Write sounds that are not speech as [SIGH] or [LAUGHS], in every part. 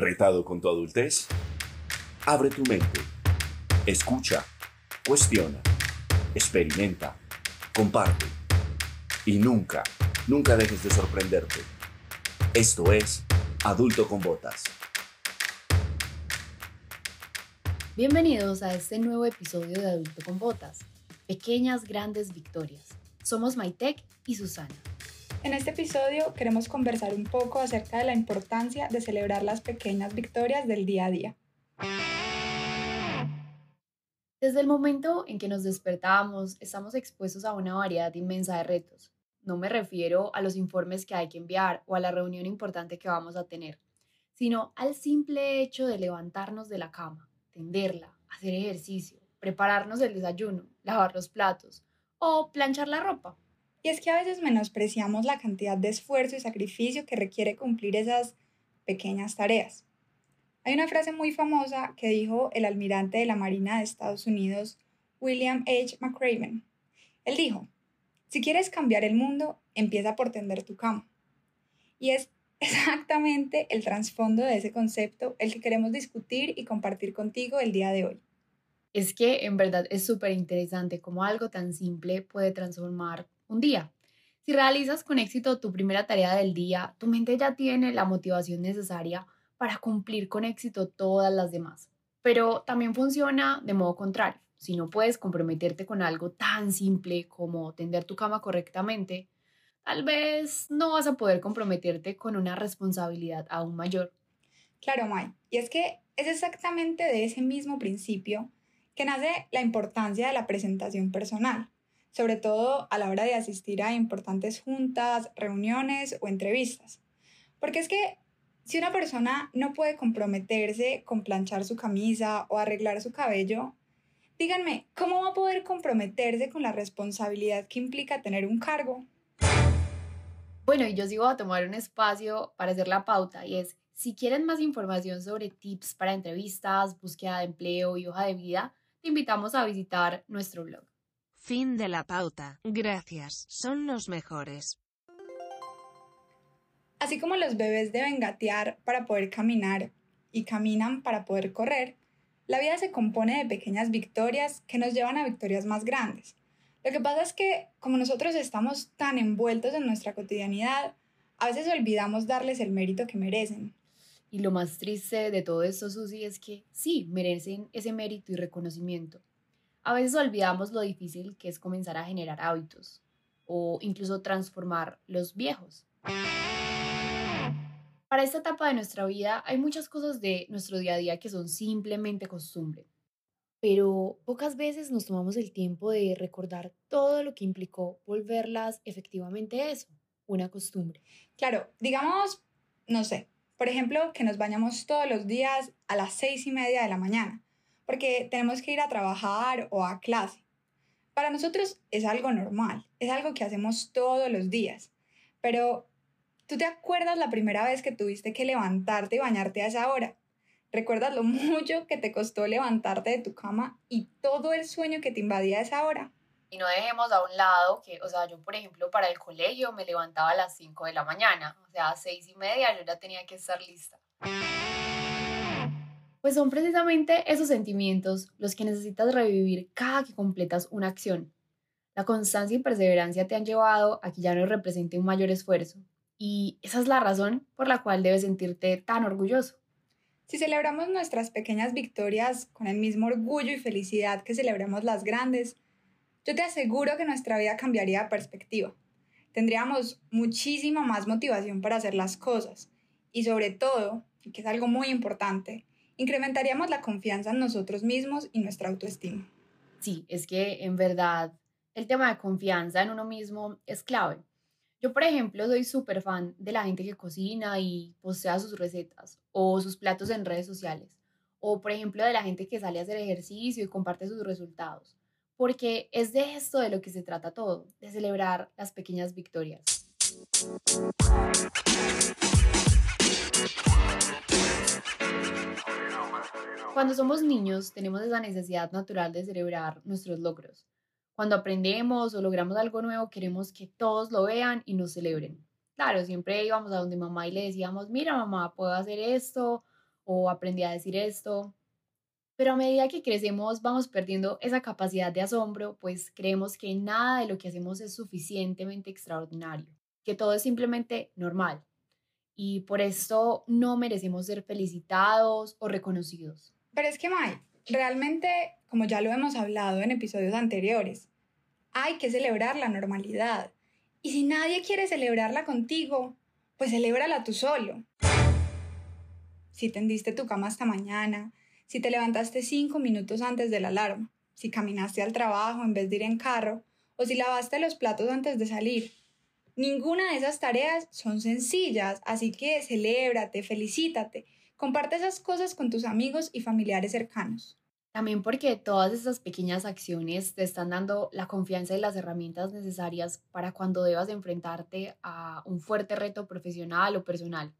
¿Retado con tu adultez? Abre tu mente. Escucha. Cuestiona. Experimenta. Comparte. Y nunca, nunca dejes de sorprenderte. Esto es Adulto con Botas. Bienvenidos a este nuevo episodio de Adulto con Botas. Pequeñas grandes victorias. Somos Maitec y Susana. En este episodio queremos conversar un poco acerca de la importancia de celebrar las pequeñas victorias del día a día. Desde el momento en que nos despertamos, estamos expuestos a una variedad inmensa de retos. No me refiero a los informes que hay que enviar o a la reunión importante que vamos a tener, sino al simple hecho de levantarnos de la cama, tenderla, hacer ejercicio, prepararnos el desayuno, lavar los platos o planchar la ropa. Y es que a veces menospreciamos la cantidad de esfuerzo y sacrificio que requiere cumplir esas pequeñas tareas. Hay una frase muy famosa que dijo el almirante de la Marina de Estados Unidos, William H. McRaven. Él dijo, si quieres cambiar el mundo, empieza por tender tu cama. Y es [LAUGHS] exactamente el trasfondo de ese concepto el que queremos discutir y compartir contigo el día de hoy. Es que en verdad es súper interesante cómo algo tan simple puede transformar un día. Si realizas con éxito tu primera tarea del día, tu mente ya tiene la motivación necesaria para cumplir con éxito todas las demás. Pero también funciona de modo contrario. Si no puedes comprometerte con algo tan simple como tender tu cama correctamente, tal vez no vas a poder comprometerte con una responsabilidad aún mayor. Claro, Mai. Y es que es exactamente de ese mismo principio que nace la importancia de la presentación personal sobre todo a la hora de asistir a importantes juntas, reuniones o entrevistas. Porque es que si una persona no puede comprometerse con planchar su camisa o arreglar su cabello, díganme, ¿cómo va a poder comprometerse con la responsabilidad que implica tener un cargo? Bueno, y yo sí voy a tomar un espacio para hacer la pauta y es, si quieren más información sobre tips para entrevistas, búsqueda de empleo y hoja de vida, te invitamos a visitar nuestro blog. Fin de la pauta. Gracias, son los mejores. Así como los bebés deben gatear para poder caminar y caminan para poder correr, la vida se compone de pequeñas victorias que nos llevan a victorias más grandes. Lo que pasa es que como nosotros estamos tan envueltos en nuestra cotidianidad, a veces olvidamos darles el mérito que merecen. Y lo más triste de todo esto, Susi, es que sí, merecen ese mérito y reconocimiento a veces olvidamos lo difícil que es comenzar a generar hábitos o incluso transformar los viejos. Para esta etapa de nuestra vida hay muchas cosas de nuestro día a día que son simplemente costumbre, pero pocas veces nos tomamos el tiempo de recordar todo lo que implicó volverlas efectivamente eso, una costumbre. Claro, digamos, no sé, por ejemplo, que nos bañamos todos los días a las seis y media de la mañana porque tenemos que ir a trabajar o a clase. Para nosotros es algo normal, es algo que hacemos todos los días. Pero, ¿tú te acuerdas la primera vez que tuviste que levantarte y bañarte a esa hora? ¿Recuerdas lo [LAUGHS] mucho que te costó levantarte de tu cama y todo el sueño que te invadía a esa hora? Y no dejemos a un lado que, o sea, yo por ejemplo para el colegio me levantaba a las 5 de la mañana, o sea, a 6 y media yo ya tenía que estar lista. Pues son precisamente esos sentimientos los que necesitas revivir cada que completas una acción. La constancia y perseverancia te han llevado a que ya no represente un mayor esfuerzo. Y esa es la razón por la cual debes sentirte tan orgulloso. Si celebramos nuestras pequeñas victorias con el mismo orgullo y felicidad que celebramos las grandes, yo te aseguro que nuestra vida cambiaría de perspectiva. Tendríamos muchísima más motivación para hacer las cosas y sobre todo, que es algo muy importante, incrementaríamos la confianza en nosotros mismos y nuestra autoestima. Sí, es que en verdad el tema de confianza en uno mismo es clave. Yo, por ejemplo, soy súper fan de la gente que cocina y postea sus recetas o sus platos en redes sociales. O, por ejemplo, de la gente que sale a hacer ejercicio y comparte sus resultados. Porque es de esto de lo que se trata todo, de celebrar las pequeñas victorias. Cuando somos niños tenemos esa necesidad natural de celebrar nuestros logros. Cuando aprendemos o logramos algo nuevo queremos que todos lo vean y nos celebren. Claro, siempre íbamos a donde mamá y le decíamos, mira mamá, puedo hacer esto, o aprendí a decir esto. Pero a medida que crecemos vamos perdiendo esa capacidad de asombro, pues creemos que nada de lo que hacemos es suficientemente extraordinario, que todo es simplemente normal. Y por esto no merecemos ser felicitados o reconocidos. Pero es que, Mai, realmente, como ya lo hemos hablado en episodios anteriores, hay que celebrar la normalidad. Y si nadie quiere celebrarla contigo, pues celébrala tú solo. Si tendiste tu cama hasta mañana, si te levantaste cinco minutos antes de la alarma, si caminaste al trabajo en vez de ir en carro, o si lavaste los platos antes de salir. Ninguna de esas tareas son sencillas, así que celébrate, felicítate, comparte esas cosas con tus amigos y familiares cercanos. También porque todas esas pequeñas acciones te están dando la confianza y las herramientas necesarias para cuando debas enfrentarte a un fuerte reto profesional o personal.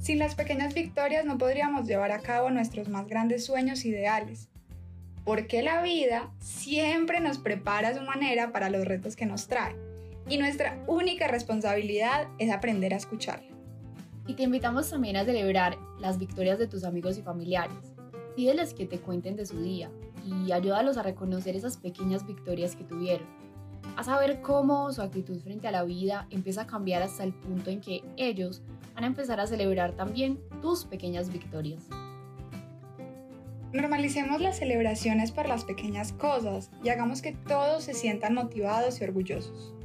Sin las pequeñas victorias no podríamos llevar a cabo nuestros más grandes sueños ideales, porque la vida siempre nos prepara a su manera para los retos que nos trae, y nuestra única responsabilidad es aprender a escucharla. Y te invitamos también a celebrar las victorias de tus amigos y familiares. Pídeles que te cuenten de su día y ayúdalos a reconocer esas pequeñas victorias que tuvieron. A saber cómo su actitud frente a la vida empieza a cambiar hasta el punto en que ellos van a empezar a celebrar también tus pequeñas victorias. Normalicemos las celebraciones por las pequeñas cosas y hagamos que todos se sientan motivados y orgullosos.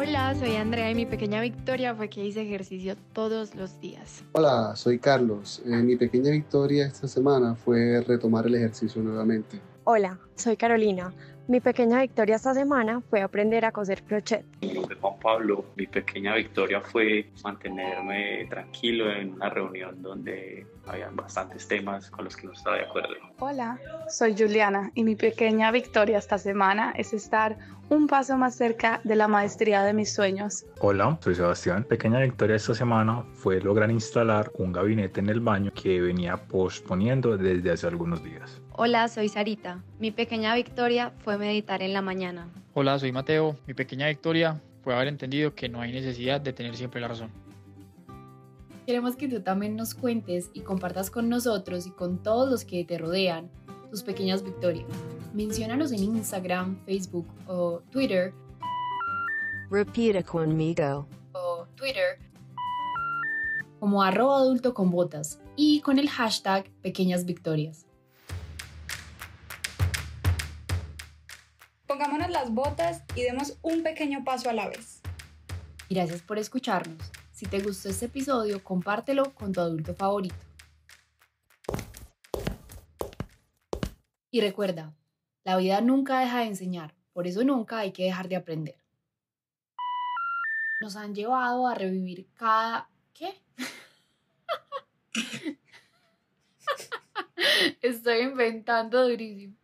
Hola, soy Andrea y mi pequeña victoria fue que hice ejercicio todos los días. Hola, soy Carlos. Eh, mi pequeña victoria esta semana fue retomar el ejercicio nuevamente. Hola, soy Carolina. Mi pequeña victoria esta semana fue aprender a coser crochet. Soy Juan Pablo. Mi pequeña victoria fue mantenerme tranquilo en una reunión donde habían bastantes temas con los que no estaba de acuerdo. Hola, soy Juliana y mi pequeña victoria esta semana es estar un paso más cerca de la maestría de mis sueños. Hola, soy Sebastián. Pequeña victoria esta semana fue lograr instalar un gabinete en el baño que venía posponiendo desde hace algunos días. Hola, soy Sarita. Mi pequeña victoria fue meditar en la mañana. Hola, soy Mateo. Mi pequeña victoria fue haber entendido que no hay necesidad de tener siempre la razón. Queremos que tú también nos cuentes y compartas con nosotros y con todos los que te rodean tus pequeñas victorias. Menciónanos en Instagram, Facebook o Twitter. Repita conmigo. O Twitter como arroba adulto con botas y con el hashtag pequeñas victorias. Pongámonos las botas y demos un pequeño paso a la vez. Gracias por escucharnos. Si te gustó este episodio, compártelo con tu adulto favorito. Y recuerda, la vida nunca deja de enseñar, por eso nunca hay que dejar de aprender. Nos han llevado a revivir cada... ¿Qué? [LAUGHS] Estoy inventando durísimo.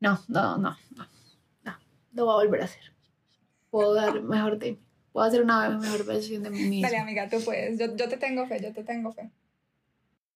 No, no, no, no, no, lo voy a volver a hacer. Puedo dar mejor de mí. Puedo hacer una mejor versión de mí misma. Dale, amiga, tú puedes. Yo, yo te tengo fe, yo te tengo fe.